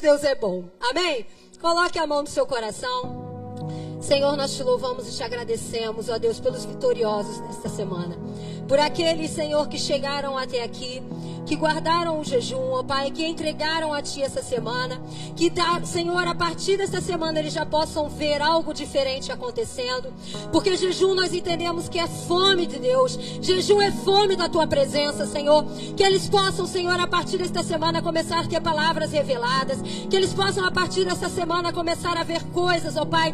Deus é bom. Amém? Coloque a mão no seu coração. Senhor, nós te louvamos e te agradecemos, ó Deus, pelos vitoriosos nesta semana. Por aqueles, Senhor, que chegaram até aqui que guardaram o jejum, ó Pai, que entregaram a Ti essa semana. Que, tá, Senhor, a partir dessa semana eles já possam ver algo diferente acontecendo. Porque jejum nós entendemos que é fome de Deus. Jejum é fome da Tua presença, Senhor. Que eles possam, Senhor, a partir desta semana começar a ter palavras reveladas. Que eles possam, a partir dessa semana, começar a ver coisas, ó Pai,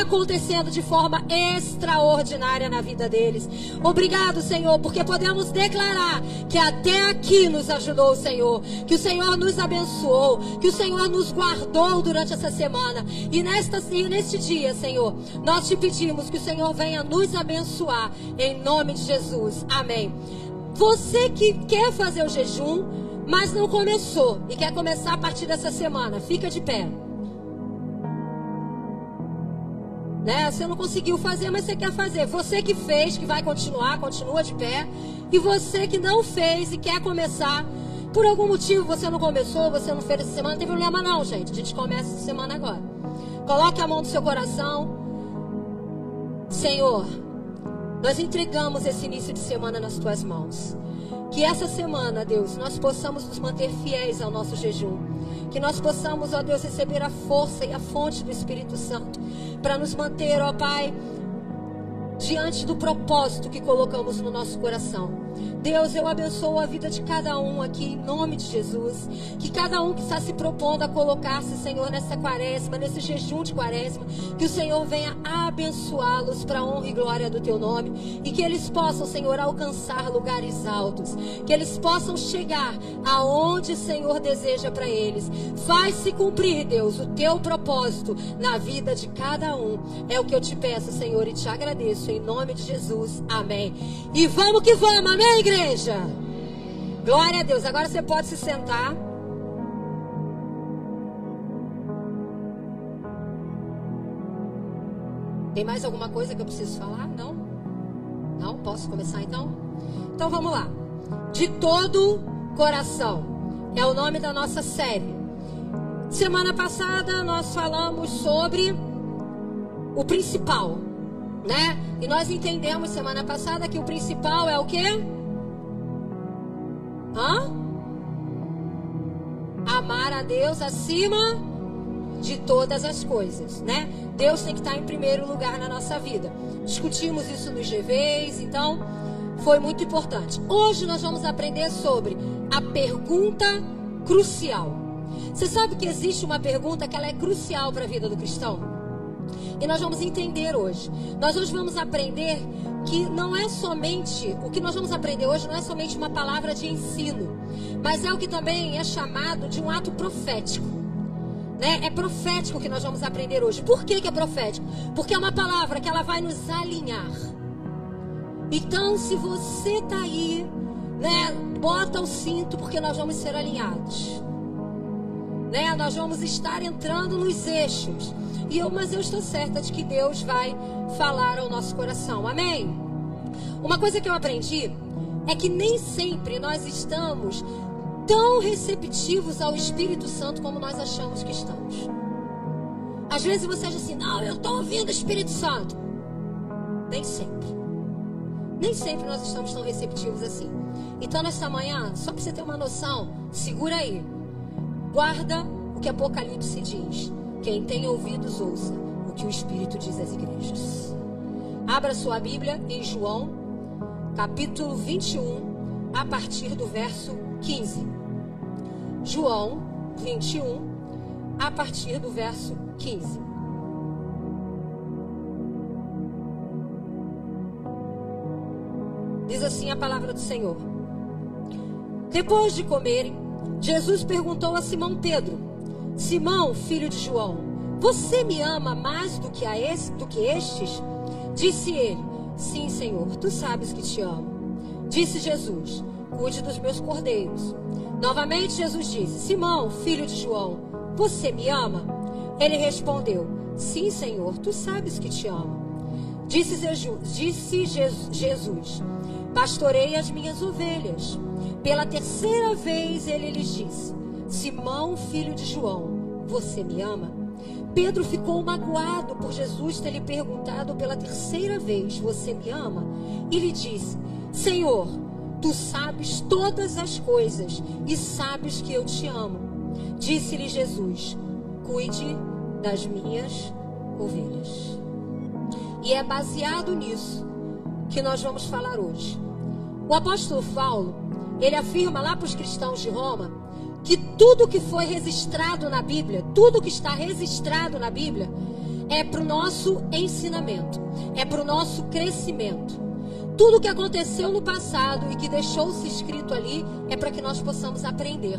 acontecendo de forma extraordinária na vida deles. Obrigado, Senhor, porque podemos declarar que até aqui nos ajudou o Senhor, que o Senhor nos abençoou, que o Senhor nos guardou durante essa semana. E, nesta, e neste dia, Senhor, nós te pedimos que o Senhor venha nos abençoar, em nome de Jesus. Amém. Você que quer fazer o jejum, mas não começou e quer começar a partir dessa semana, fica de pé. Né? Você não conseguiu fazer, mas você quer fazer. Você que fez, que vai continuar, continua de pé. E você que não fez e quer começar, por algum motivo você não começou, você não fez essa semana, não tem problema não, gente. A gente começa essa semana agora. Coloque a mão no seu coração. Senhor, nós entregamos esse início de semana nas tuas mãos. Que essa semana, Deus, nós possamos nos manter fiéis ao nosso jejum. Que nós possamos, ó Deus, receber a força e a fonte do Espírito Santo para nos manter, ó Pai, diante do propósito que colocamos no nosso coração. Deus, eu abençoo a vida de cada um aqui, em nome de Jesus. Que cada um que está se propondo a colocar-se, Senhor, nessa quaresma, nesse jejum de quaresma, que o Senhor venha abençoá-los para a honra e glória do teu nome. E que eles possam, Senhor, alcançar lugares altos. Que eles possam chegar aonde, Senhor, deseja para eles. Faz-se cumprir, Deus, o teu propósito na vida de cada um. É o que eu te peço, Senhor, e te agradeço, em nome de Jesus. Amém. E vamos que vamos, amém, igreja? igreja? Glória a Deus. Agora você pode se sentar. Tem mais alguma coisa que eu preciso falar? Não? Não? Posso começar então? Então vamos lá. De todo coração. É o nome da nossa série. Semana passada nós falamos sobre o principal, né? E nós entendemos semana passada que o principal é o quê? Hã? Amar a Deus acima de todas as coisas, né? Deus tem que estar em primeiro lugar na nossa vida. Discutimos isso nos GVs, então foi muito importante. Hoje nós vamos aprender sobre a pergunta crucial. Você sabe que existe uma pergunta que ela é crucial para a vida do cristão? E nós vamos entender hoje. Nós hoje vamos aprender que não é somente, o que nós vamos aprender hoje não é somente uma palavra de ensino, mas é o que também é chamado de um ato profético. Né? É profético que nós vamos aprender hoje. Por que, que é profético? Porque é uma palavra que ela vai nos alinhar. Então, se você está aí, né, bota o cinto porque nós vamos ser alinhados. Né? Nós vamos estar entrando nos eixos. E eu, mas eu estou certa de que Deus vai falar ao nosso coração. Amém? Uma coisa que eu aprendi é que nem sempre nós estamos tão receptivos ao Espírito Santo como nós achamos que estamos. Às vezes você acha assim, não, eu estou ouvindo o Espírito Santo. Nem sempre. Nem sempre nós estamos tão receptivos assim. Então, nessa manhã, só para você ter uma noção, segura aí. Guarda o que Apocalipse diz. Quem tem ouvidos, ouça o que o Espírito diz às igrejas. Abra sua Bíblia em João, capítulo 21, a partir do verso 15. João 21, a partir do verso 15. Diz assim a palavra do Senhor. Depois de comerem, Jesus perguntou a Simão Pedro Simão, filho de João, você me ama mais do que, a esse, do que estes? Disse ele: Sim, Senhor, tu sabes que te amo. Disse Jesus: Cuide dos meus cordeiros. Novamente Jesus disse: Simão, filho de João, você me ama? Ele respondeu: Sim, Senhor, tu sabes que te amo. Disse Jesus: Pastorei as minhas ovelhas. Pela terceira vez ele lhes disse: Simão, filho de João, Você me ama? Pedro ficou magoado por Jesus ter lhe perguntado pela terceira vez: Você me ama? E lhe disse: Senhor, tu sabes todas as coisas e sabes que eu te amo. Disse-lhe Jesus: Cuide das minhas ovelhas. E é baseado nisso que nós vamos falar hoje. O apóstolo Paulo, ele afirma lá para os cristãos de Roma que tudo que foi registrado na Bíblia, tudo que está registrado na Bíblia, é para o nosso ensinamento, é para o nosso crescimento. Tudo que aconteceu no passado e que deixou-se escrito ali é para que nós possamos aprender.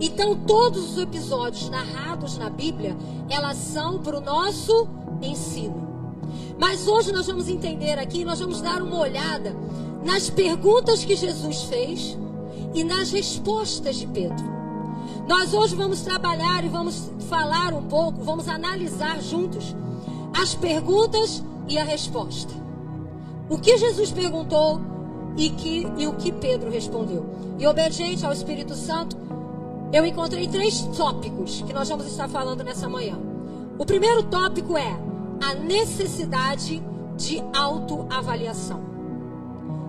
Então, todos os episódios narrados na Bíblia, elas são para o nosso ensino. Mas hoje nós vamos entender aqui, nós vamos dar uma olhada nas perguntas que Jesus fez e nas respostas de Pedro. Nós hoje vamos trabalhar e vamos falar um pouco, vamos analisar juntos as perguntas e a resposta. O que Jesus perguntou e, que, e o que Pedro respondeu. E obediente ao Espírito Santo, eu encontrei três tópicos que nós vamos estar falando nessa manhã. O primeiro tópico é a necessidade de autoavaliação.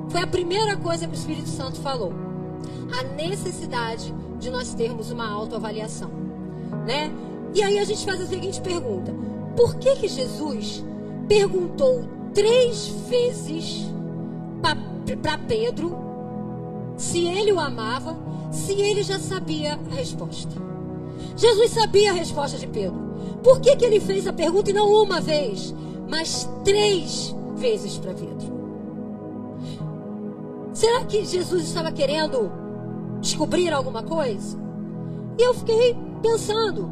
Foi a primeira coisa que o Espírito Santo falou. A necessidade de nós termos uma autoavaliação, né? E aí a gente faz a seguinte pergunta: por que que Jesus perguntou três vezes para Pedro se ele o amava, se ele já sabia a resposta? Jesus sabia a resposta de Pedro. Por que que ele fez a pergunta e não uma vez, mas três vezes para Pedro? Será que Jesus estava querendo descobrir alguma coisa? E eu fiquei pensando.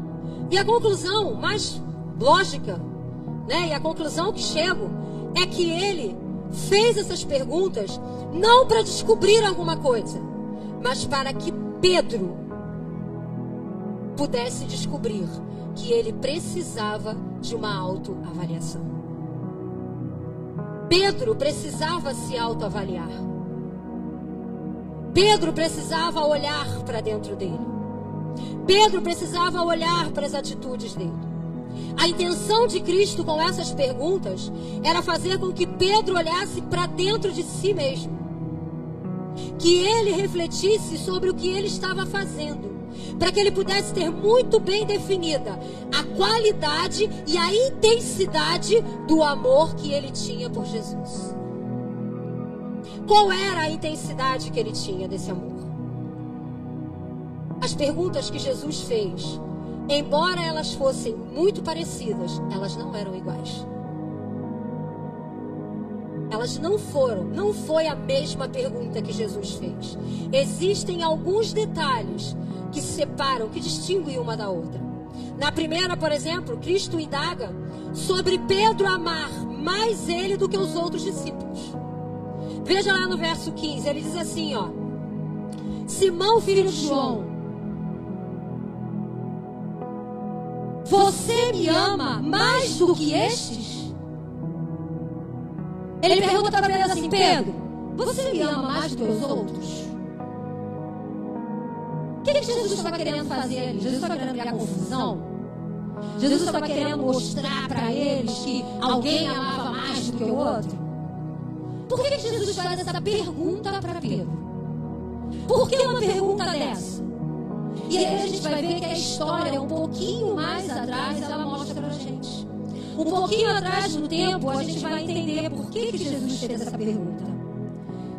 E a conclusão mais lógica, né? E a conclusão que chego é que ele fez essas perguntas não para descobrir alguma coisa, mas para que Pedro pudesse descobrir que ele precisava de uma autoavaliação. Pedro precisava se autoavaliar. Pedro precisava olhar para dentro dele. Pedro precisava olhar para as atitudes dele. A intenção de Cristo com essas perguntas era fazer com que Pedro olhasse para dentro de si mesmo. Que ele refletisse sobre o que ele estava fazendo. Para que ele pudesse ter muito bem definida a qualidade e a intensidade do amor que ele tinha por Jesus. Qual era a intensidade que ele tinha desse amor? As perguntas que Jesus fez, embora elas fossem muito parecidas, elas não eram iguais. Elas não foram, não foi a mesma pergunta que Jesus fez. Existem alguns detalhes que separam, que distinguem uma da outra. Na primeira, por exemplo, Cristo indaga sobre Pedro amar mais ele do que os outros discípulos. Veja lá no verso 15, ele diz assim, ó: Simão, filho de João, você me ama mais do que estes? Ele pergunta para Pedro assim: Pedro, você me ama mais do que os outros? O que, que Jesus estava querendo fazer ali? Jesus estava querendo criar confusão? Jesus estava querendo mostrar para eles que alguém amava mais do que o outro? Por que, que Jesus faz essa pergunta para Pedro? Por que uma pergunta dessa? E aí a gente vai ver que a história, um pouquinho mais atrás, ela mostra para a gente. Um pouquinho atrás no tempo, a gente vai entender por que, que Jesus fez essa pergunta.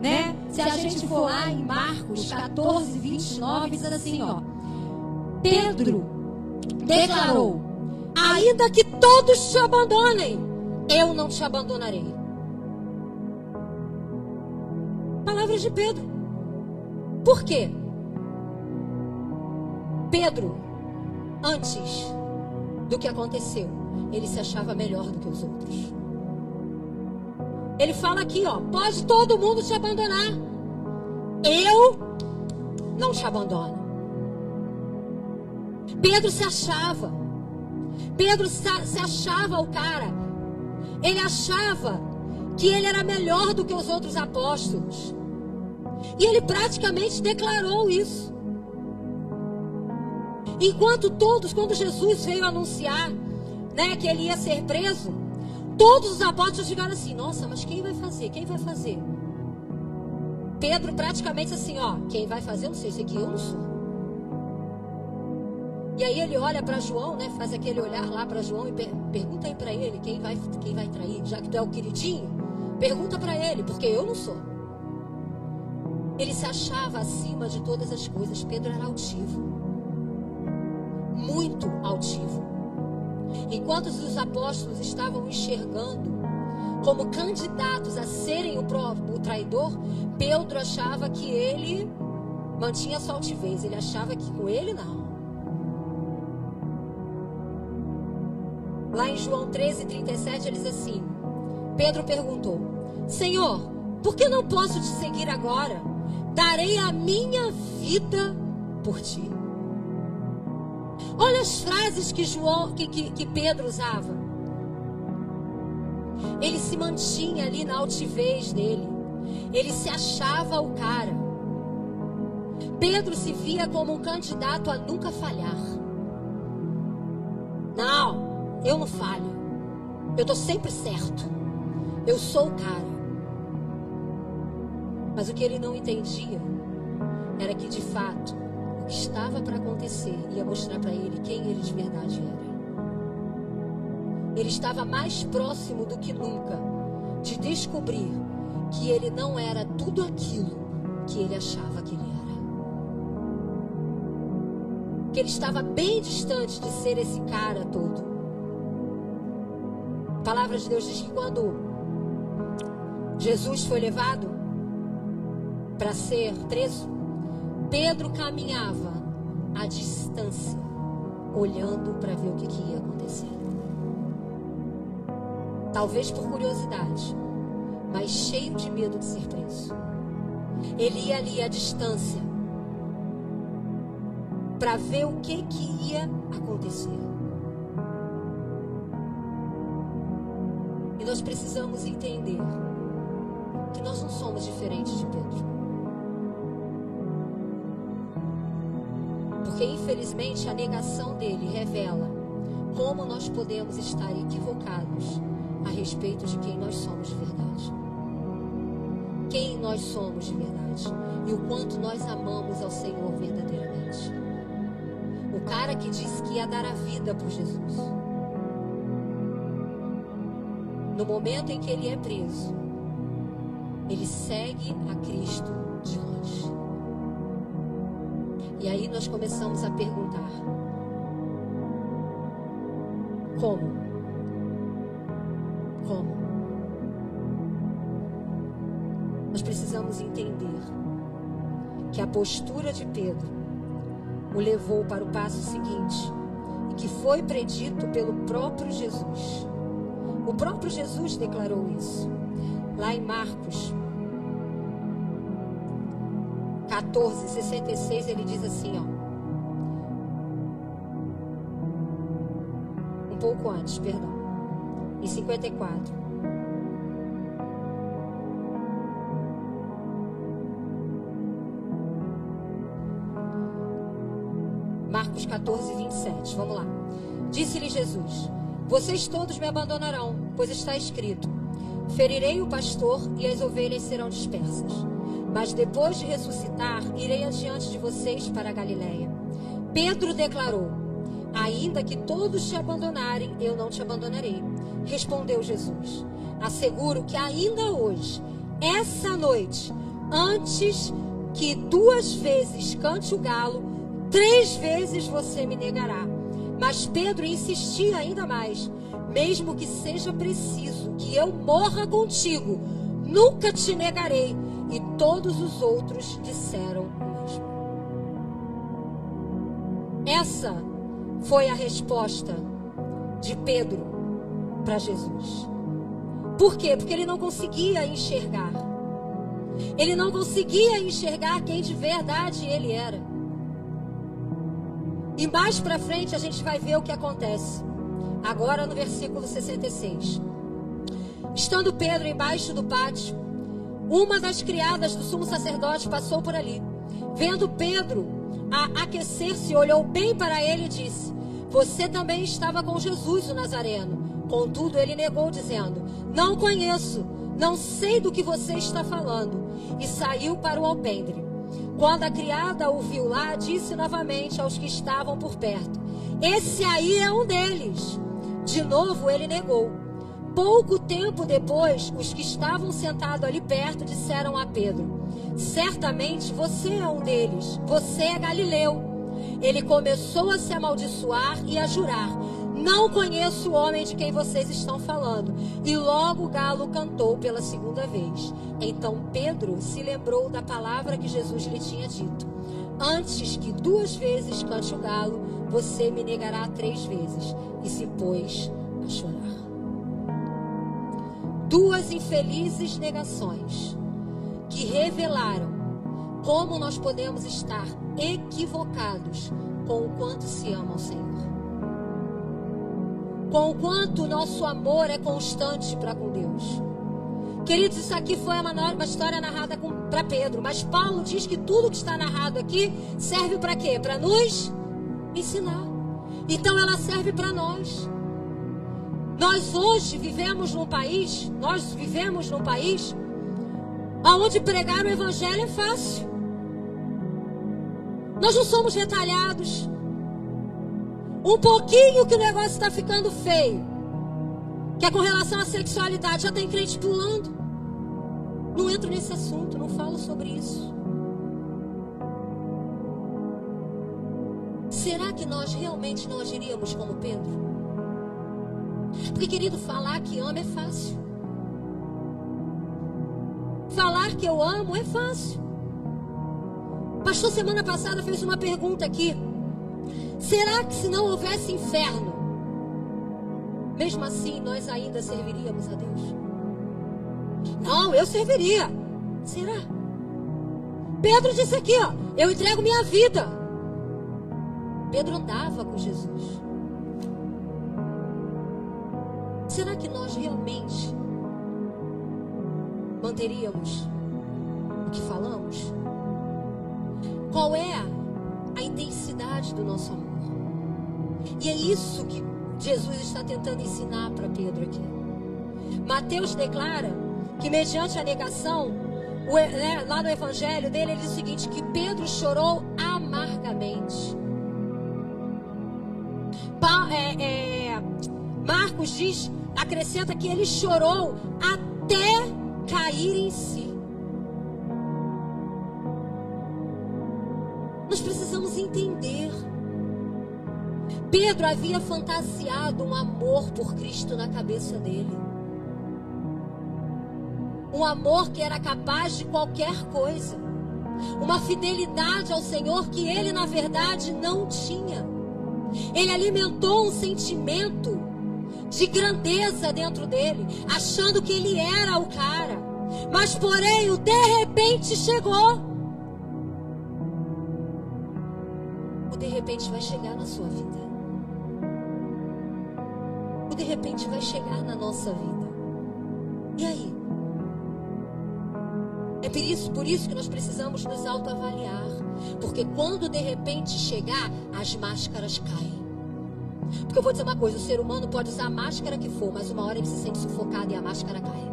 Né? Se a gente for lá em Marcos 14, 29, diz assim, ó. Pedro declarou: Ainda que todos te abandonem, eu não te abandonarei. Palavras de Pedro. Por quê? Pedro, antes do que aconteceu, ele se achava melhor do que os outros. Ele fala aqui, ó, pode todo mundo te abandonar. Eu não te abandono. Pedro se achava. Pedro se achava o cara. Ele achava que ele era melhor do que os outros apóstolos. E ele praticamente declarou isso. Enquanto todos, quando Jesus veio anunciar né, que ele ia ser preso, todos os apóstolos ficaram assim: nossa, mas quem vai fazer? Quem vai fazer? Pedro praticamente assim: ó, quem vai fazer? Não sei, esse aqui eu não sou. E aí ele olha para João, né? Faz aquele olhar lá para João e per pergunta aí para ele quem vai, quem vai trair, já que tu é o queridinho. Pergunta para ele, porque eu não sou. Ele se achava acima de todas as coisas. Pedro era altivo. Enquanto os apóstolos estavam enxergando como candidatos a serem o, próprio, o traidor, Pedro achava que ele mantinha sua altivez. Ele achava que com ele não. Lá em João 13, 37, ele diz assim: Pedro perguntou: Senhor, por que não posso te seguir agora? Darei a minha vida por ti. Olha as frases que, João, que, que, que Pedro usava. Ele se mantinha ali na altivez dele. Ele se achava o cara. Pedro se via como um candidato a nunca falhar. Não, eu não falho. Eu estou sempre certo. Eu sou o cara. Mas o que ele não entendia era que de fato estava para acontecer ia mostrar para ele quem ele de verdade era. Ele estava mais próximo do que nunca de descobrir que ele não era tudo aquilo que ele achava que ele era. Que ele estava bem distante de ser esse cara todo. A palavra de Deus diz que quando Jesus foi levado para ser preso, Pedro caminhava à distância, olhando para ver o que, que ia acontecer. Talvez por curiosidade, mas cheio de medo de ser preso. Ele ia ali à distância para ver o que, que ia acontecer. E nós precisamos entender que nós não somos diferentes de Pedro. Porque infelizmente a negação dele revela como nós podemos estar equivocados a respeito de quem nós somos de verdade. Quem nós somos de verdade e o quanto nós amamos ao Senhor verdadeiramente. O cara que disse que ia dar a vida por Jesus no momento em que ele é preso, ele segue a Cristo de longe. E aí nós começamos a perguntar: como? Como? Nós precisamos entender que a postura de Pedro o levou para o passo seguinte e que foi predito pelo próprio Jesus. O próprio Jesus declarou isso. Lá em Marcos 14, 66, ele diz assim, ó. Um pouco antes, perdão. Em 54. Marcos 14, 27. Vamos lá. Disse-lhe Jesus: vocês todos me abandonarão, pois está escrito: Ferirei o pastor e as ovelhas serão dispersas. Mas depois de ressuscitar, irei adiante de vocês para Galiléia. Pedro declarou: Ainda que todos te abandonarem, eu não te abandonarei. Respondeu Jesus: Asseguro que ainda hoje, essa noite, antes que duas vezes cante o galo, três vezes você me negará. Mas Pedro insistia ainda mais: mesmo que seja preciso que eu morra contigo, nunca te negarei. E todos os outros disseram o mesmo. Essa foi a resposta de Pedro para Jesus. Por quê? Porque ele não conseguia enxergar. Ele não conseguia enxergar quem de verdade ele era. E mais para frente a gente vai ver o que acontece. Agora no versículo 66. Estando Pedro embaixo do pátio, uma das criadas do sumo sacerdote passou por ali. Vendo Pedro a aquecer-se, olhou bem para ele e disse: Você também estava com Jesus, o Nazareno. Contudo, ele negou, dizendo: Não conheço, não sei do que você está falando. E saiu para o alpendre. Quando a criada o viu lá, disse novamente aos que estavam por perto: Esse aí é um deles. De novo ele negou. Pouco tempo depois, os que estavam sentados ali perto disseram a Pedro: Certamente você é um deles, você é Galileu. Ele começou a se amaldiçoar e a jurar: Não conheço o homem de quem vocês estão falando. E logo o galo cantou pela segunda vez. Então Pedro se lembrou da palavra que Jesus lhe tinha dito: Antes que duas vezes cante o galo, você me negará três vezes. E se pôs a chorar duas infelizes negações que revelaram como nós podemos estar equivocados com o quanto se ama o Senhor. Com o quanto o nosso amor é constante para com Deus. Queridos, isso aqui foi uma, uma história narrada para Pedro, mas Paulo diz que tudo que está narrado aqui serve para quê? Para nos ensinar. Então ela serve para nós. Nós hoje vivemos num país, nós vivemos num país onde pregar o evangelho é fácil. Nós não somos retalhados. Um pouquinho que o negócio está ficando feio, que é com relação à sexualidade, já tem crente pulando. Não entro nesse assunto, não falo sobre isso. Será que nós realmente não agiríamos como Pedro? Porque, querido, falar que ama é fácil. Falar que eu amo é fácil. Pastor, semana passada, fez uma pergunta aqui. Será que se não houvesse inferno, mesmo assim nós ainda serviríamos a Deus? Não, eu serviria. Será? Pedro disse aqui, ó, eu entrego minha vida. Pedro andava com Jesus. Será que nós realmente manteríamos o que falamos? Qual é a intensidade do nosso amor? E é isso que Jesus está tentando ensinar para Pedro aqui. Mateus declara que mediante a negação, o, né, lá no evangelho dele, ele diz o seguinte: que Pedro chorou amargamente. Pa, é, é, Marcos diz acrescenta que ele chorou até cair em si. Nós precisamos entender. Pedro havia fantasiado um amor por Cristo na cabeça dele. Um amor que era capaz de qualquer coisa. Uma fidelidade ao Senhor que ele, na verdade, não tinha. Ele alimentou um sentimento de grandeza dentro dele, achando que ele era o cara. Mas, porém, o de repente chegou. O de repente vai chegar na sua vida. O de repente vai chegar na nossa vida. E aí? É por isso, por isso que nós precisamos nos autoavaliar. Porque quando de repente chegar, as máscaras caem. Porque eu vou dizer uma coisa: o ser humano pode usar a máscara que for, mas uma hora ele se sente sufocado e a máscara cai.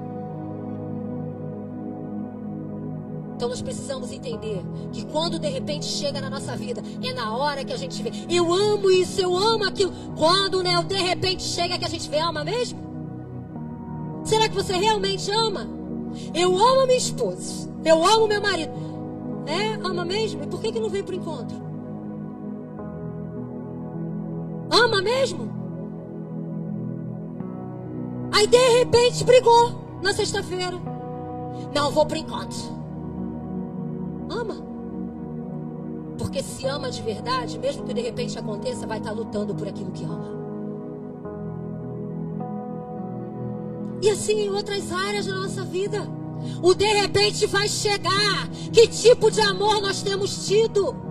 Então nós precisamos entender que quando de repente chega na nossa vida, é na hora que a gente vê, eu amo isso, eu amo aquilo. Quando né, de repente chega que a gente vê, ama mesmo? Será que você realmente ama? Eu amo minha esposa, eu amo meu marido. É, ama mesmo? E por que, que não vem para o encontro? Ama mesmo? Aí de repente brigou na sexta-feira. Não, vou para encontro. Ama. Porque se ama de verdade, mesmo que de repente aconteça, vai estar lutando por aquilo que ama. E assim em outras áreas da nossa vida. O de repente vai chegar. Que tipo de amor nós temos tido?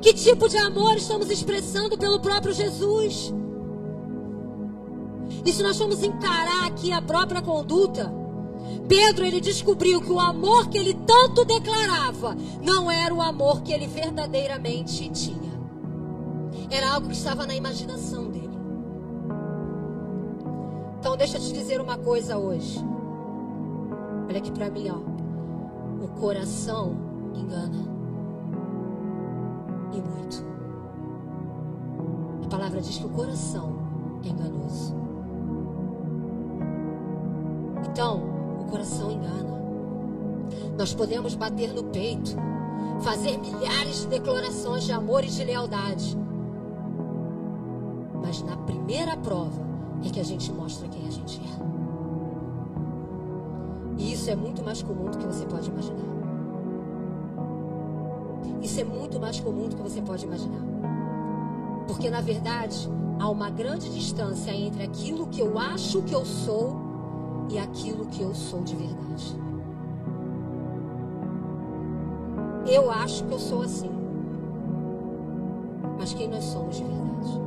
Que tipo de amor estamos expressando pelo próprio Jesus? E se nós formos encarar aqui a própria conduta, Pedro ele descobriu que o amor que ele tanto declarava não era o amor que ele verdadeiramente tinha. Era algo que estava na imaginação dele. Então deixa eu te dizer uma coisa hoje. Olha aqui para mim, ó. O coração engana. E muito. A palavra diz que o coração é enganoso. Então, coração engana. Nós podemos bater no peito, fazer milhares de declarações de amor e de lealdade. Mas na primeira prova é que a gente mostra quem a gente é. E isso é muito mais comum do que você pode imaginar. Isso é muito mais comum do que você pode imaginar. Porque na verdade há uma grande distância entre aquilo que eu acho que eu sou e aquilo que eu sou de verdade. Eu acho que eu sou assim. Mas quem nós somos de verdade?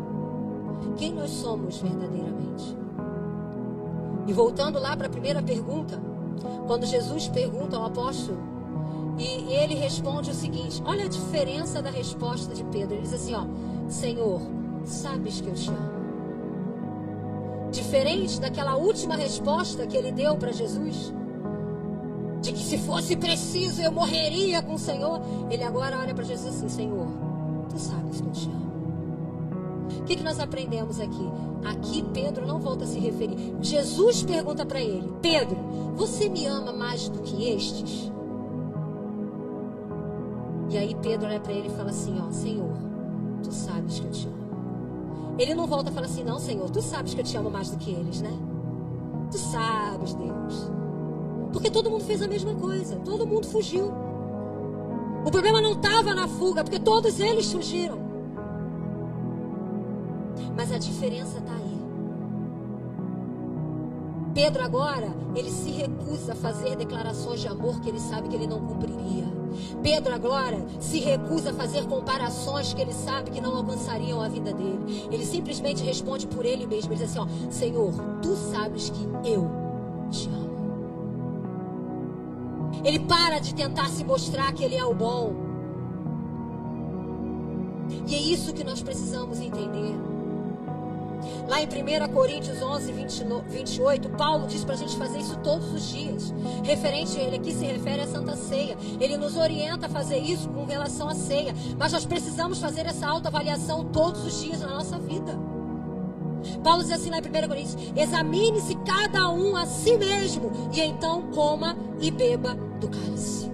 Quem nós somos verdadeiramente? E voltando lá para a primeira pergunta, quando Jesus pergunta ao apóstolo, e ele responde o seguinte: olha a diferença da resposta de Pedro. Ele diz assim: ó, Senhor, sabes que eu te amo. Diferente daquela última resposta que ele deu para Jesus, de que se fosse preciso eu morreria com o Senhor, ele agora olha para Jesus assim: Senhor, tu sabes que eu te amo. O que, que nós aprendemos aqui? Aqui Pedro não volta a se referir. Jesus pergunta para ele: Pedro, você me ama mais do que estes? E aí Pedro olha para ele e fala assim: Ó, Senhor, tu sabes que eu te amo. Ele não volta e fala assim: Não, Senhor, tu sabes que eu te amo mais do que eles, né? Tu sabes, Deus. Porque todo mundo fez a mesma coisa, todo mundo fugiu. O problema não estava na fuga, porque todos eles fugiram. Mas a diferença está aí. Pedro agora, ele se recusa a fazer declarações de amor que ele sabe que ele não cumpriria. Pedro agora se recusa a fazer comparações que ele sabe que não alcançariam a vida dele. Ele simplesmente responde por ele mesmo. Ele diz assim: ó, Senhor, tu sabes que eu te amo. Ele para de tentar se mostrar que ele é o bom. E é isso que nós precisamos entender. Lá em 1 Coríntios 11, 28, Paulo diz para a gente fazer isso todos os dias. Referente a ele aqui se refere à Santa Ceia. Ele nos orienta a fazer isso com relação à ceia. Mas nós precisamos fazer essa autoavaliação todos os dias na nossa vida. Paulo diz assim lá em 1 Coríntios: examine-se cada um a si mesmo, e então coma e beba do cálice.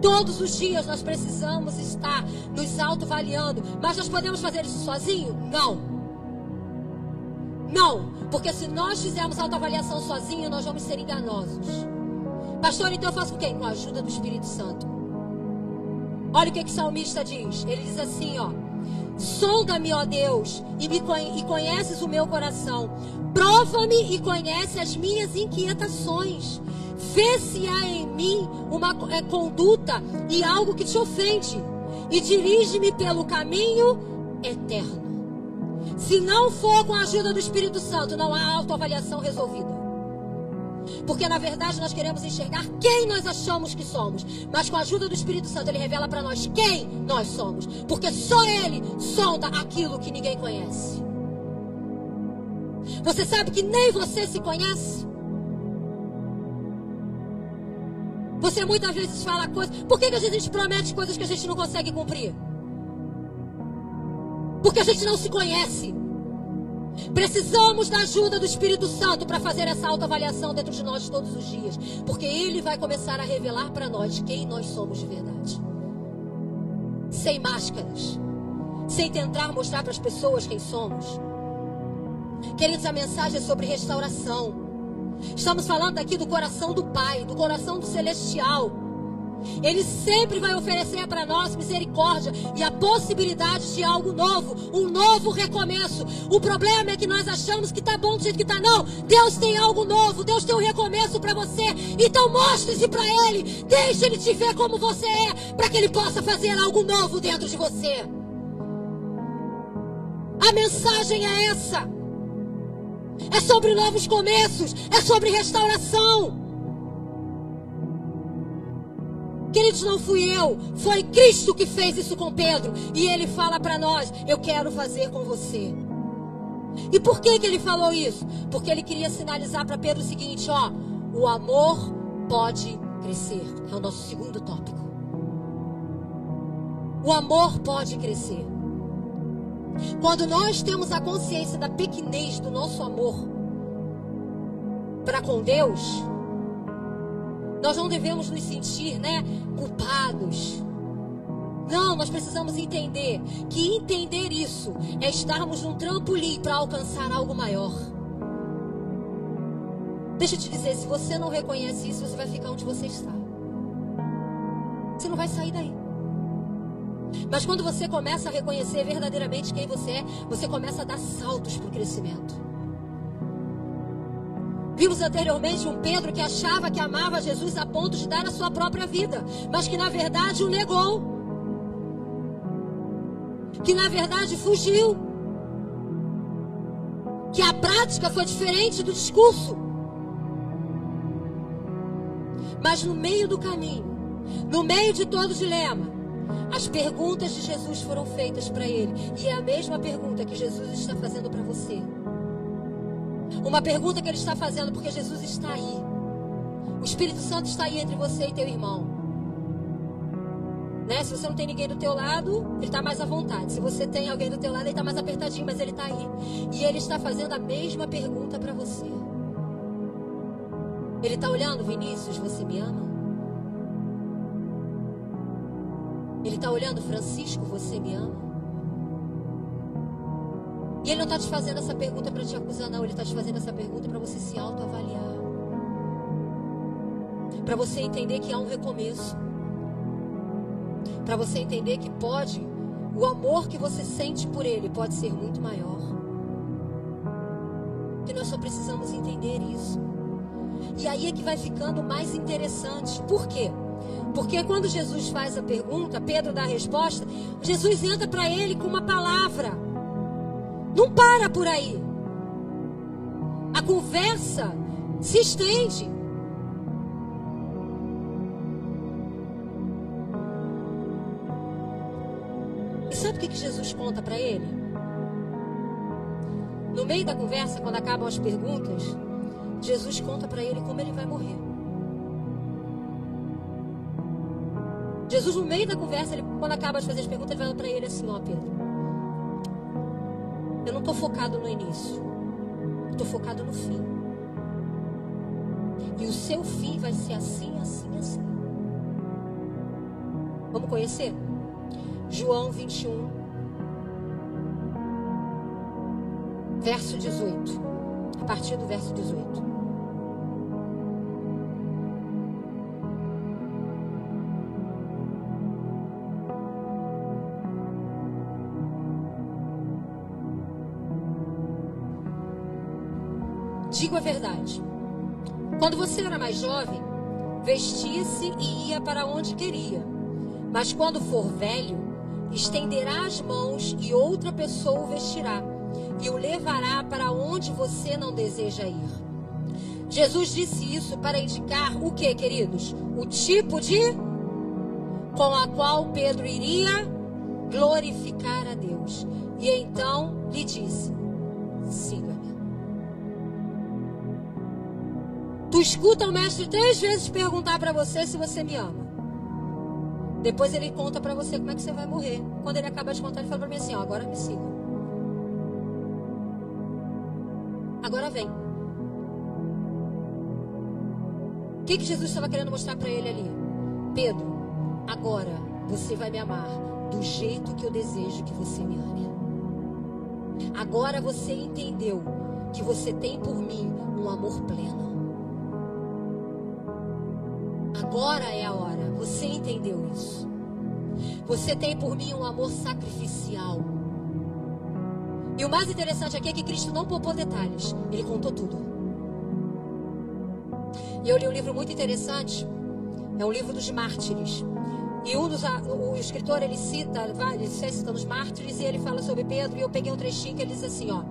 Todos os dias nós precisamos estar nos autoavaliando, mas nós podemos fazer isso sozinho? Não. Não, porque se nós fizermos autoavaliação sozinho, nós vamos ser enganosos. Pastor, então eu faço com quem? Com a ajuda do Espírito Santo. Olha o que, que o salmista diz. Ele diz assim, ó. Sonda-me, ó Deus, e, me e conheces o meu coração. Prova-me e conhece as minhas inquietações. Vê se há em mim uma é, conduta e algo que te ofende. E dirige-me pelo caminho eterno. Se não for com a ajuda do Espírito Santo, não há autoavaliação resolvida. Porque na verdade nós queremos enxergar quem nós achamos que somos. Mas com a ajuda do Espírito Santo, ele revela para nós quem nós somos. Porque só ele sonda aquilo que ninguém conhece. Você sabe que nem você se conhece? Você muitas vezes fala coisas. Por que, que a gente promete coisas que a gente não consegue cumprir? Porque a gente não se conhece. Precisamos da ajuda do Espírito Santo para fazer essa autoavaliação dentro de nós todos os dias. Porque Ele vai começar a revelar para nós quem nós somos de verdade. Sem máscaras. Sem tentar mostrar para as pessoas quem somos. Queridos, a mensagem é sobre restauração. Estamos falando aqui do coração do Pai, do coração do Celestial. Ele sempre vai oferecer para nós misericórdia e a possibilidade de algo novo, um novo recomeço. O problema é que nós achamos que está bom do jeito que está. Não, Deus tem algo novo, Deus tem um recomeço para você. Então mostre-se para Ele, deixe Ele te ver como você é, para que Ele possa fazer algo novo dentro de você. A mensagem é essa. É sobre novos começos. É sobre restauração. Queridos, não fui eu, foi Cristo que fez isso com Pedro. E ele fala para nós: Eu quero fazer com você. E por que, que ele falou isso? Porque ele queria sinalizar para Pedro o seguinte: ó, o amor pode crescer. É o nosso segundo tópico. O amor pode crescer. Quando nós temos a consciência da pequenez do nosso amor para com Deus, nós não devemos nos sentir, né, culpados. Não, nós precisamos entender que entender isso é estarmos num trampolim para alcançar algo maior. Deixa eu te dizer, se você não reconhece isso, você vai ficar onde você está. Você não vai sair daí. Mas quando você começa a reconhecer verdadeiramente quem você é, você começa a dar saltos para o crescimento. Vimos anteriormente um Pedro que achava que amava Jesus a ponto de dar a sua própria vida, mas que na verdade o negou. Que na verdade fugiu. Que a prática foi diferente do discurso. Mas no meio do caminho, no meio de todo o dilema, as perguntas de Jesus foram feitas para ele. E é a mesma pergunta que Jesus está fazendo para você. Uma pergunta que ele está fazendo, porque Jesus está aí. O Espírito Santo está aí entre você e teu irmão. Né? Se você não tem ninguém do teu lado, ele está mais à vontade. Se você tem alguém do teu lado, ele está mais apertadinho, mas ele está aí. E ele está fazendo a mesma pergunta para você. Ele está olhando, Vinícius, você me ama? Ele está olhando, Francisco, você me ama? E ele não está te fazendo essa pergunta para te acusar, não. Ele está te fazendo essa pergunta para você se autoavaliar. Para você entender que há um recomeço. Para você entender que pode, o amor que você sente por ele pode ser muito maior. Que nós só precisamos entender isso. E aí é que vai ficando mais interessante. Por quê? Porque quando Jesus faz a pergunta, Pedro dá a resposta, Jesus entra para ele com uma palavra. Não para por aí. A conversa se estende. E sabe o que, Jesus conta para ele? No meio da conversa, quando acabam as perguntas, Jesus conta para ele como ele vai morrer. Jesus, no meio da conversa, ele, quando acaba de fazer as perguntas, ele vai para ele assim: Ó, Pedro, eu não estou focado no início. Estou focado no fim. E o seu fim vai ser assim, assim, assim. Vamos conhecer? João 21, verso 18. A partir do verso 18. Verdade. Quando você era mais jovem, vestia-se e ia para onde queria. Mas quando for velho, estenderá as mãos e outra pessoa o vestirá e o levará para onde você não deseja ir. Jesus disse isso para indicar o que, queridos? O tipo de com a qual Pedro iria glorificar a Deus. E então lhe disse: escuta o mestre três vezes perguntar para você se você me ama. Depois ele conta para você como é que você vai morrer. Quando ele acaba de contar, ele fala para mim assim: ó, agora me siga. Agora vem. O que, que Jesus estava querendo mostrar para ele ali? Pedro, agora você vai me amar do jeito que eu desejo que você me ame. Agora você entendeu que você tem por mim um amor pleno. Agora é a hora. Você entendeu isso? Você tem por mim um amor sacrificial. E o mais interessante aqui é que Cristo não poupou detalhes, ele contou tudo. E eu li um livro muito interessante, é um livro dos mártires. E um dos, o escritor ele cita, ele cita os mártires e ele fala sobre Pedro. E eu peguei um trechinho que ele diz assim: ó,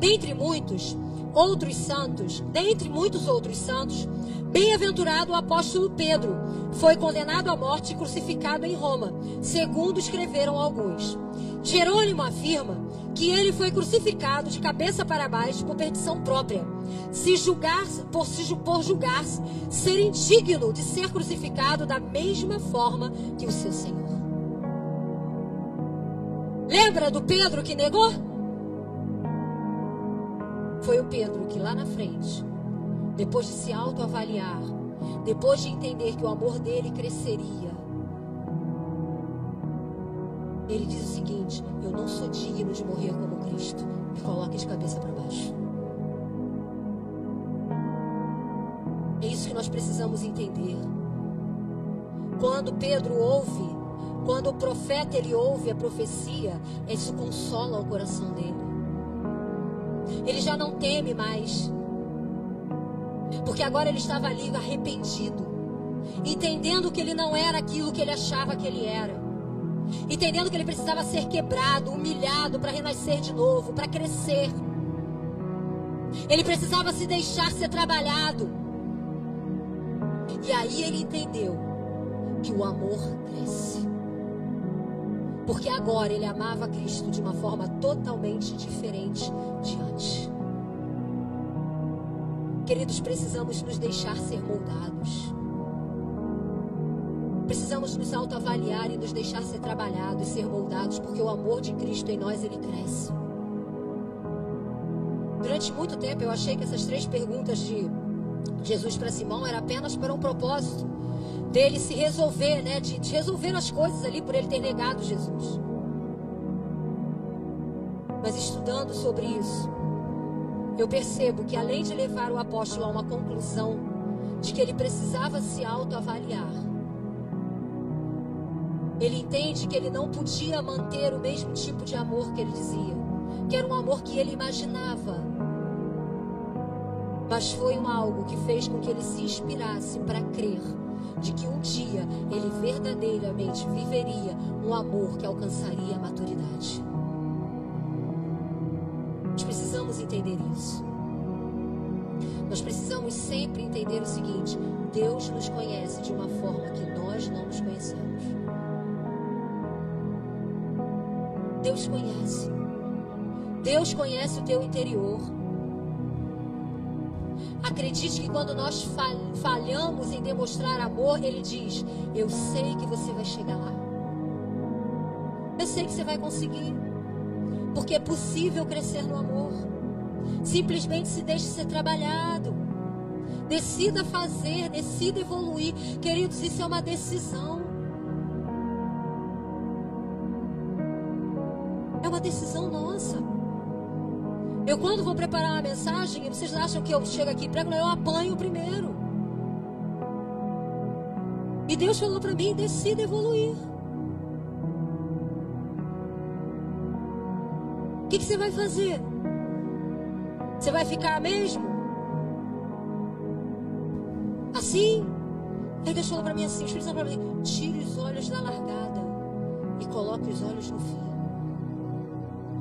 dentre muitos outros santos, dentre muitos outros santos, bem-aventurado o apóstolo Pedro, foi condenado à morte e crucificado em Roma, segundo escreveram alguns. Jerônimo afirma que ele foi crucificado de cabeça para baixo por perdição própria, se julgar por, se, por julgar ser indigno de ser crucificado da mesma forma que o seu Senhor. Lembra do Pedro que negou? Foi o Pedro que lá na frente, depois de se autoavaliar, depois de entender que o amor dele cresceria, ele diz o seguinte: Eu não sou digno de morrer como Cristo. Me coloque de cabeça para baixo. É isso que nós precisamos entender. Quando Pedro ouve, quando o profeta ele ouve a profecia, isso consola o coração dele. Ele já não teme mais. Porque agora ele estava ali arrependido, entendendo que ele não era aquilo que ele achava que ele era entendendo que ele precisava ser quebrado, humilhado para renascer de novo, para crescer. Ele precisava se deixar ser trabalhado. E aí ele entendeu que o amor cresce. Porque agora ele amava Cristo de uma forma totalmente diferente de antes. Queridos, precisamos nos deixar ser moldados. Precisamos nos autoavaliar e nos deixar ser trabalhados, ser moldados, porque o amor de Cristo em nós ele cresce. Durante muito tempo eu achei que essas três perguntas de Jesus para Simão era apenas para um propósito dele se resolver, né, de, de resolver as coisas ali por ele ter negado Jesus. Mas estudando sobre isso, eu percebo que além de levar o apóstolo a uma conclusão de que ele precisava se autoavaliar, ele entende que ele não podia manter o mesmo tipo de amor que ele dizia, que era um amor que ele imaginava. Mas foi um algo que fez com que ele se inspirasse para crer de que um dia ele verdadeiramente viveria um amor que alcançaria a maturidade. Nós precisamos entender isso. Nós precisamos sempre entender o seguinte: Deus nos conhece de uma forma que nós não nos conhecemos. Deus conhece. Deus conhece o teu interior. Acredite que quando nós falhamos em demonstrar amor, Ele diz: Eu sei que você vai chegar lá. Eu sei que você vai conseguir. Porque é possível crescer no amor. Simplesmente se deixe ser trabalhado. Decida fazer, decida evoluir. Queridos, isso é uma decisão. É uma decisão nossa. Eu, quando vou preparar uma mensagem, vocês acham que eu chego aqui e prego? Eu apanho primeiro. E Deus falou para mim: decida evoluir. O que, que você vai fazer? Você vai ficar mesmo? Assim? Aí Deus falou para mim assim: Espírito para mim: tire os olhos da largada e coloque os olhos no fim.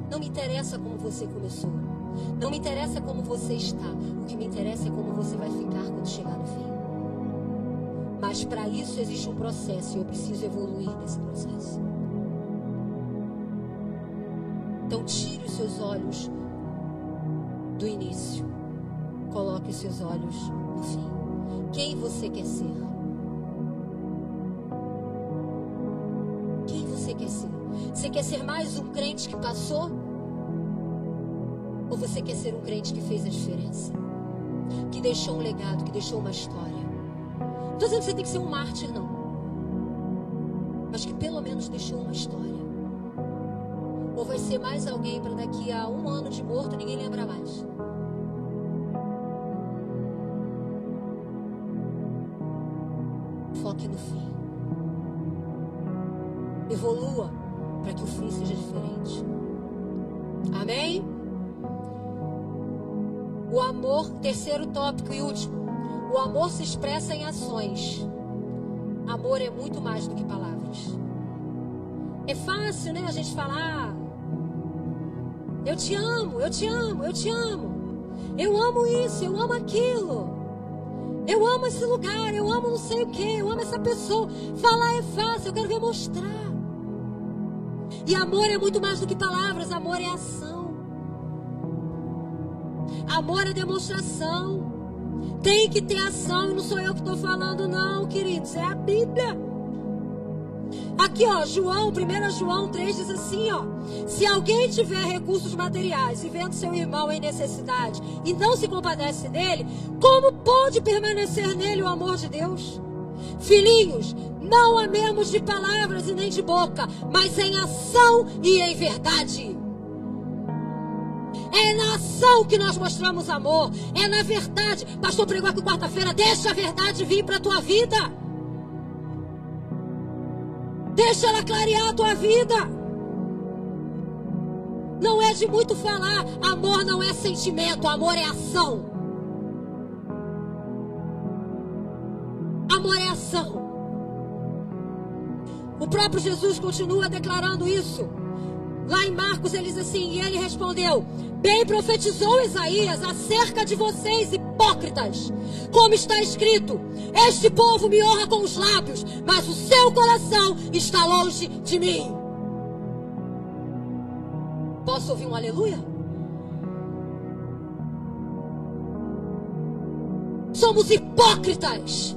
Não me interessa como você começou. Não me interessa como você está. O que me interessa é como você vai ficar quando chegar no fim. Mas para isso existe um processo e eu preciso evoluir nesse processo. Então tire os seus olhos do início. Coloque os seus olhos no fim. Quem você quer ser? Quem você quer ser? Você quer ser mais um crente que passou? Ou você quer ser um crente que fez a diferença? Que deixou um legado, que deixou uma história? Não estou dizendo que você tem que ser um mártir, não. Mas que pelo menos deixou uma história. Ou vai ser mais alguém para daqui a um ano de morto ninguém lembra mais? Foque no fim. Evolua para que o fim seja diferente. Amém? O amor, terceiro tópico e último. O amor se expressa em ações. Amor é muito mais do que palavras. É fácil, né, a gente falar. Eu te amo, eu te amo, eu te amo. Eu amo isso, eu amo aquilo. Eu amo esse lugar, eu amo não sei o que, eu amo essa pessoa. Falar é fácil, eu quero ver mostrar. E amor é muito mais do que palavras, amor é ação. Amor é demonstração. Tem que ter ação, e não sou eu que estou falando, não, queridos, é a Bíblia. Aqui, ó, João, 1 João 3 diz assim, ó: Se alguém tiver recursos materiais e vendo seu irmão em necessidade e não se compadece dele, como pode permanecer nele o amor de Deus? Filhinhos, não amemos de palavras e nem de boca, mas em ação e em verdade. É na ação que nós mostramos amor. É na verdade. Pastor pregou aqui quarta-feira. Deixa a verdade vir para a tua vida. Deixa ela clarear a tua vida. Não é de muito falar. Amor não é sentimento, amor é ação. Amor é ação. O próprio Jesus continua declarando isso. Lá em Marcos ele diz assim: E ele respondeu: Bem profetizou Isaías acerca de vocês, hipócritas. Como está escrito: Este povo me honra com os lábios, mas o seu coração está longe de mim. Posso ouvir um aleluia? Somos hipócritas.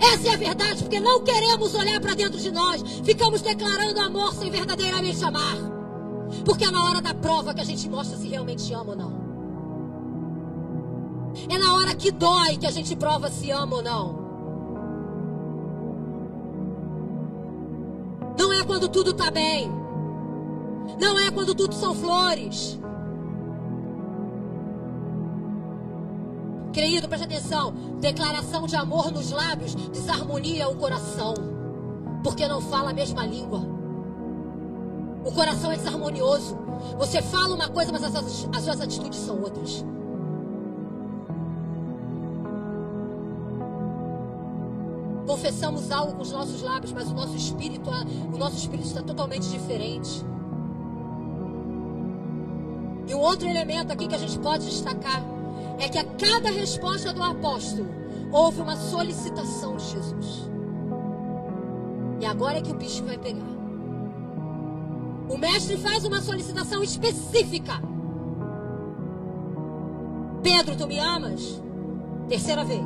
Essa é a verdade, porque não queremos olhar para dentro de nós. Ficamos declarando amor sem verdadeiramente amar. Porque é na hora da prova que a gente mostra se realmente ama ou não. É na hora que dói que a gente prova se ama ou não. Não é quando tudo está bem. Não é quando tudo são flores. Querido, preste atenção. Declaração de amor nos lábios desarmonia o coração. Porque não fala a mesma língua. O coração é desarmonioso. Você fala uma coisa, mas as, as suas atitudes são outras. Confessamos algo com os nossos lábios, mas o nosso espírito, o nosso espírito está totalmente diferente. E um outro elemento aqui que a gente pode destacar é que a cada resposta do apóstolo houve uma solicitação de Jesus. E agora é que o bicho vai pegar. O mestre faz uma solicitação específica. Pedro, tu me amas? Terceira vez.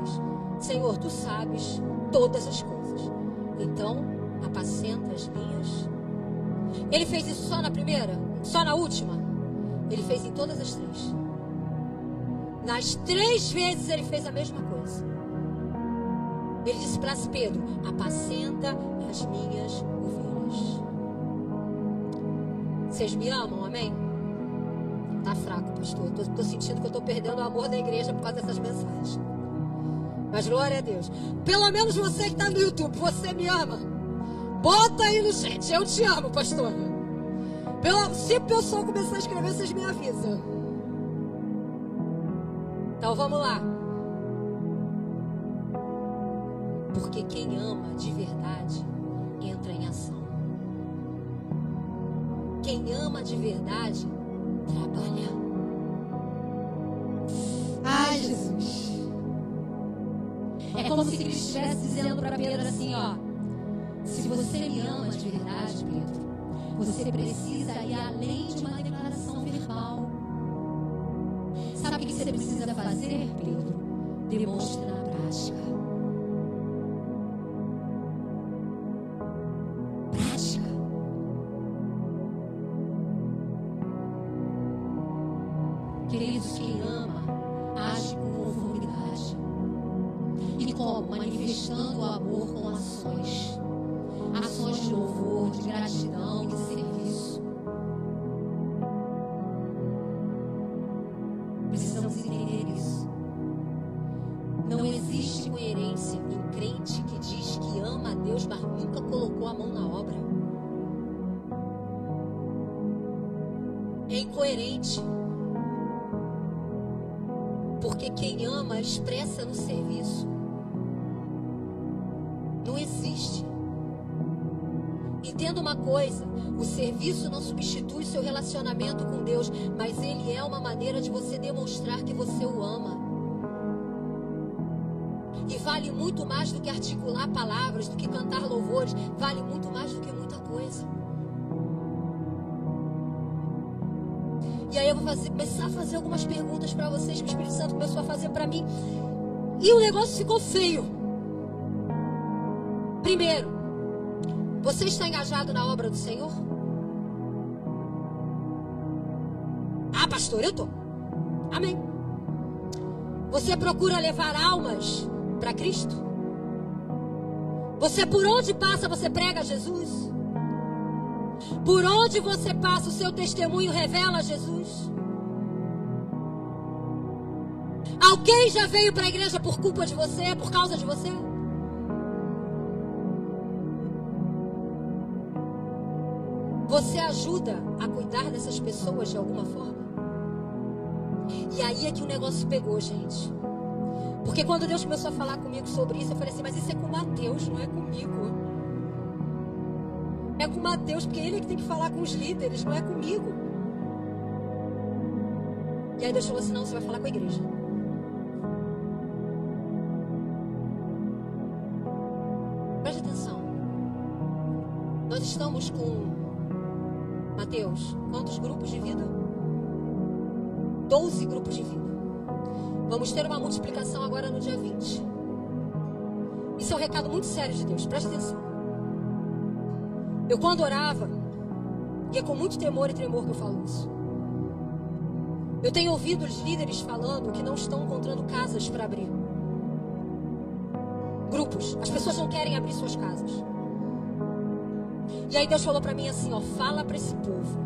Senhor, tu sabes todas as coisas. Então, apacenta as minhas. Ele fez isso só na primeira? Só na última? Ele fez em todas as três. Nas três vezes ele fez a mesma coisa. Ele disse para Pedro: apacenta as minhas ovelhas. Vocês me amam, amém? Tá fraco, pastor. Tô, tô sentindo que eu tô perdendo o amor da igreja por causa dessas mensagens. Mas glória a Deus. Pelo menos você que está no YouTube, você me ama. Bota aí no chat. Eu te amo, pastor. Pelo, se o pessoal começar a escrever, vocês me avisam. Então vamos lá. Porque quem ama de verdade Quem ama de verdade trabalha. Ai, Jesus. É como se Cristo estivesse dizendo para Pedro assim, ó. Se você me ama de verdade, Pedro, você precisa ir além de uma declaração verbal. Sabe o que você precisa fazer, Pedro? Demonstre na prática. Relacionamento com Deus, mas ele é uma maneira de você demonstrar que você o ama. E vale muito mais do que articular palavras, do que cantar louvores, vale muito mais do que muita coisa. E aí eu vou fazer, começar a fazer algumas perguntas para vocês que o Espírito Santo começou a fazer para mim. E o negócio ficou feio. Primeiro, você está engajado na obra do Senhor? Pastor, eu tô. Amém. Você procura levar almas para Cristo? Você por onde passa, você prega Jesus? Por onde você passa, o seu testemunho revela Jesus? Alguém já veio para a igreja por culpa de você, por causa de você? Você ajuda a cuidar dessas pessoas de alguma forma? E aí é que o negócio pegou, gente. Porque quando Deus começou a falar comigo sobre isso, eu falei assim: mas isso é com Mateus, não é comigo. É com Mateus, porque ele é que tem que falar com os líderes, não é comigo. E aí Deus falou assim: não, você vai falar com a igreja. Preste atenção. Nós estamos com Mateus, quantos grupos de vida? Doze grupos de vida. Vamos ter uma multiplicação agora no dia 20. Isso é um recado muito sério de Deus, preste atenção. Eu quando orava, e é com muito temor e tremor que eu falo isso. Eu tenho ouvido os líderes falando que não estão encontrando casas para abrir. Grupos. As pessoas não querem abrir suas casas. E aí Deus falou para mim assim, ó, fala para esse povo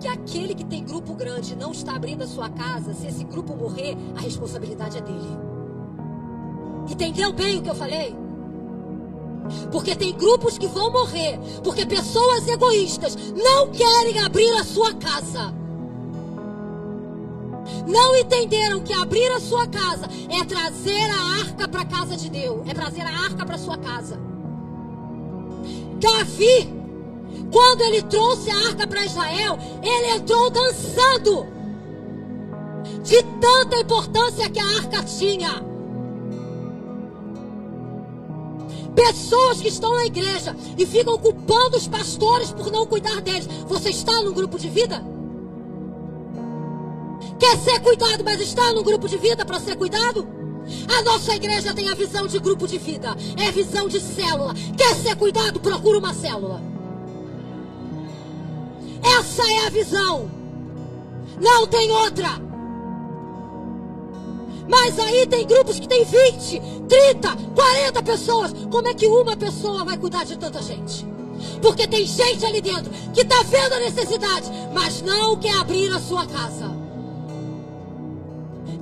que aquele que tem grupo grande não está abrindo a sua casa, se esse grupo morrer, a responsabilidade é dele. Entendeu bem o que eu falei? Porque tem grupos que vão morrer, porque pessoas egoístas não querem abrir a sua casa. Não entenderam que abrir a sua casa é trazer a arca para a casa de Deus, é trazer a arca para sua casa. Davi, quando ele trouxe a arca para Israel, ele entrou dançando. De tanta importância que a arca tinha. Pessoas que estão na igreja e ficam culpando os pastores por não cuidar deles. Você está num grupo de vida? Quer ser cuidado, mas está num grupo de vida para ser cuidado? A nossa igreja tem a visão de grupo de vida, é visão de célula. Quer ser cuidado? Procura uma célula. Essa é a visão. Não tem outra. Mas aí tem grupos que tem 20, 30, 40 pessoas. Como é que uma pessoa vai cuidar de tanta gente? Porque tem gente ali dentro que está vendo a necessidade, mas não quer abrir a sua casa.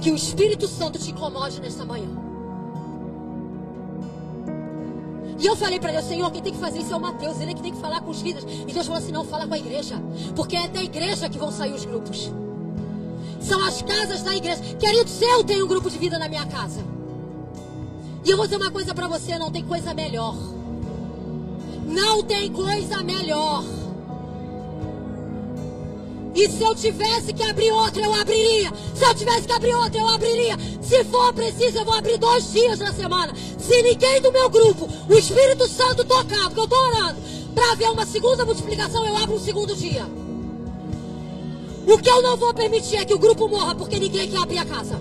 Que o Espírito Santo te incomode nesta manhã. E eu falei para Deus, Senhor, quem tem que fazer isso é o Mateus, ele é que tem que falar com os líderes. E Deus falou assim: não, fala com a igreja. Porque é da igreja que vão sair os grupos. São as casas da igreja. Queridos, eu tenho um grupo de vida na minha casa. E eu vou dizer uma coisa para você: não tem coisa melhor. Não tem coisa melhor. E se eu tivesse que abrir outra, eu abriria. Se eu tivesse que abrir outra, eu abriria. Se for preciso, eu vou abrir dois dias na semana. Se ninguém do meu grupo, o Espírito Santo tocar, porque eu estou orando, para ver uma segunda multiplicação, eu abro um segundo dia. O que eu não vou permitir é que o grupo morra porque ninguém quer abrir a casa.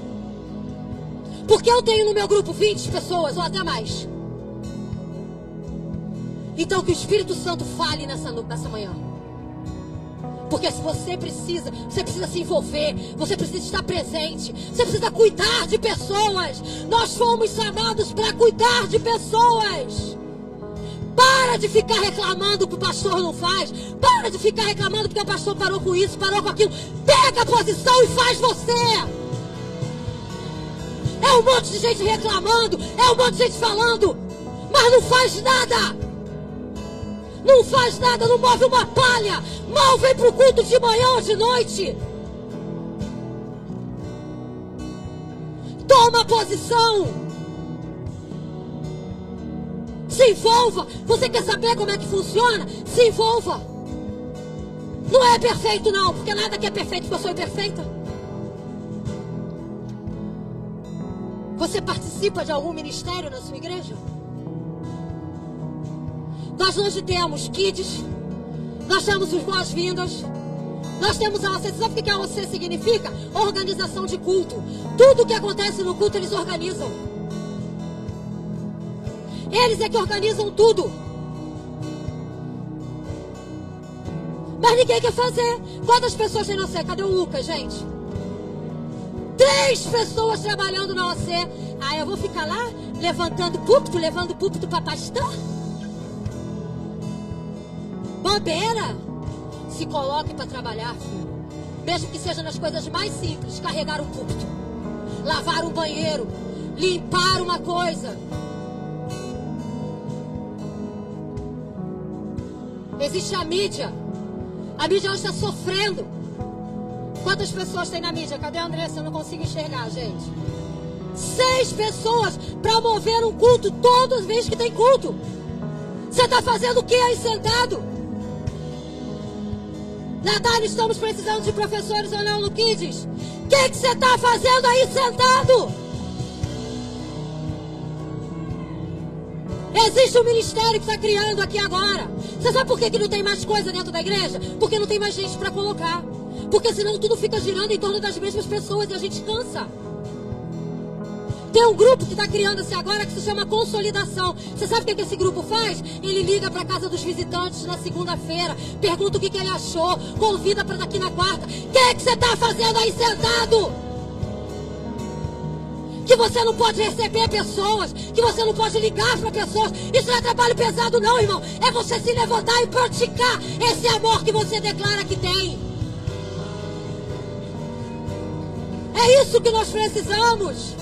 Porque eu tenho no meu grupo 20 pessoas ou até mais. Então que o Espírito Santo fale nessa, nessa manhã. Porque se você precisa, você precisa se envolver, você precisa estar presente, você precisa cuidar de pessoas. Nós fomos chamados para cuidar de pessoas. Para de ficar reclamando que o pastor não faz. Para de ficar reclamando porque o pastor parou com isso, parou com aquilo. Pega a posição e faz você. É um monte de gente reclamando, é um monte de gente falando, mas não faz nada. Não faz nada, não move uma palha. Mal vem para o culto de manhã ou de noite. Toma posição. Se envolva. Você quer saber como é que funciona? Se envolva. Não é perfeito, não, porque nada que é perfeito, porque eu sou imperfeita. Você participa de algum ministério na sua igreja? Nós hoje temos kids, nós temos os boas-vindas, nós temos a OC. Sabe o que a OC significa? Organização de culto. Tudo que acontece no culto eles organizam. Eles é que organizam tudo. Mas ninguém quer fazer. Quantas pessoas tem na OC? Cadê o Lucas, gente? Três pessoas trabalhando na OC. Ah, eu vou ficar lá levantando púlpito, levando púlpito para pastor? Bobeira! Se coloque para trabalhar, filho. Mesmo que seja nas coisas mais simples carregar um púlpito, lavar um banheiro, limpar uma coisa. Existe a mídia. A mídia hoje está sofrendo. Quantas pessoas tem na mídia? Cadê a Andressa? Eu não consigo enxergar, gente. Seis pessoas para mover um culto todas as vezes que tem culto. Você está fazendo o que aí sentado? Natália, estamos precisando de professores ou não no Kids? O que você está fazendo aí sentado? Existe um ministério que está criando aqui agora. Você sabe por que, que não tem mais coisa dentro da igreja? Porque não tem mais gente para colocar. Porque senão tudo fica girando em torno das mesmas pessoas e a gente cansa. Tem um grupo que está criando-se agora que se chama Consolidação. Você sabe o que, que esse grupo faz? Ele liga para a casa dos visitantes na segunda-feira, pergunta o que, que ele achou, convida para daqui na quarta. O que, é que você está fazendo aí sentado? Que você não pode receber pessoas, que você não pode ligar para pessoas. Isso não é trabalho pesado, não, irmão. É você se levantar e praticar esse amor que você declara que tem. É isso que nós precisamos.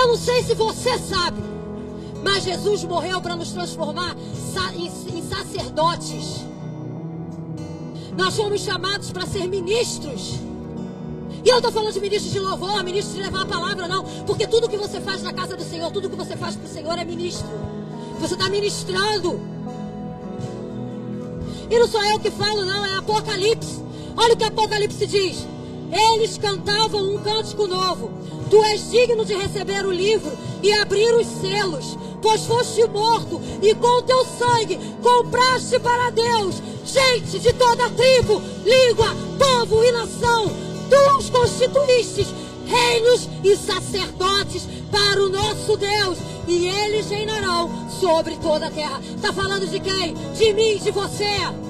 Eu não sei se você sabe, mas Jesus morreu para nos transformar em sacerdotes. Nós fomos chamados para ser ministros. E eu estou falando de ministros de louvor, ministros de levar a palavra, não. Porque tudo que você faz na casa do Senhor, tudo que você faz para o Senhor é ministro. Você está ministrando. E não sou eu que falo, não, é Apocalipse. Olha o que Apocalipse diz. Eles cantavam um cântico novo. Tu és digno de receber o livro e abrir os selos, pois foste morto e com o teu sangue compraste para Deus gente de toda tribo, língua, povo e nação. Tu os constituístes reinos e sacerdotes para o nosso Deus, e eles reinarão sobre toda a terra. Está falando de quem? De mim, de você.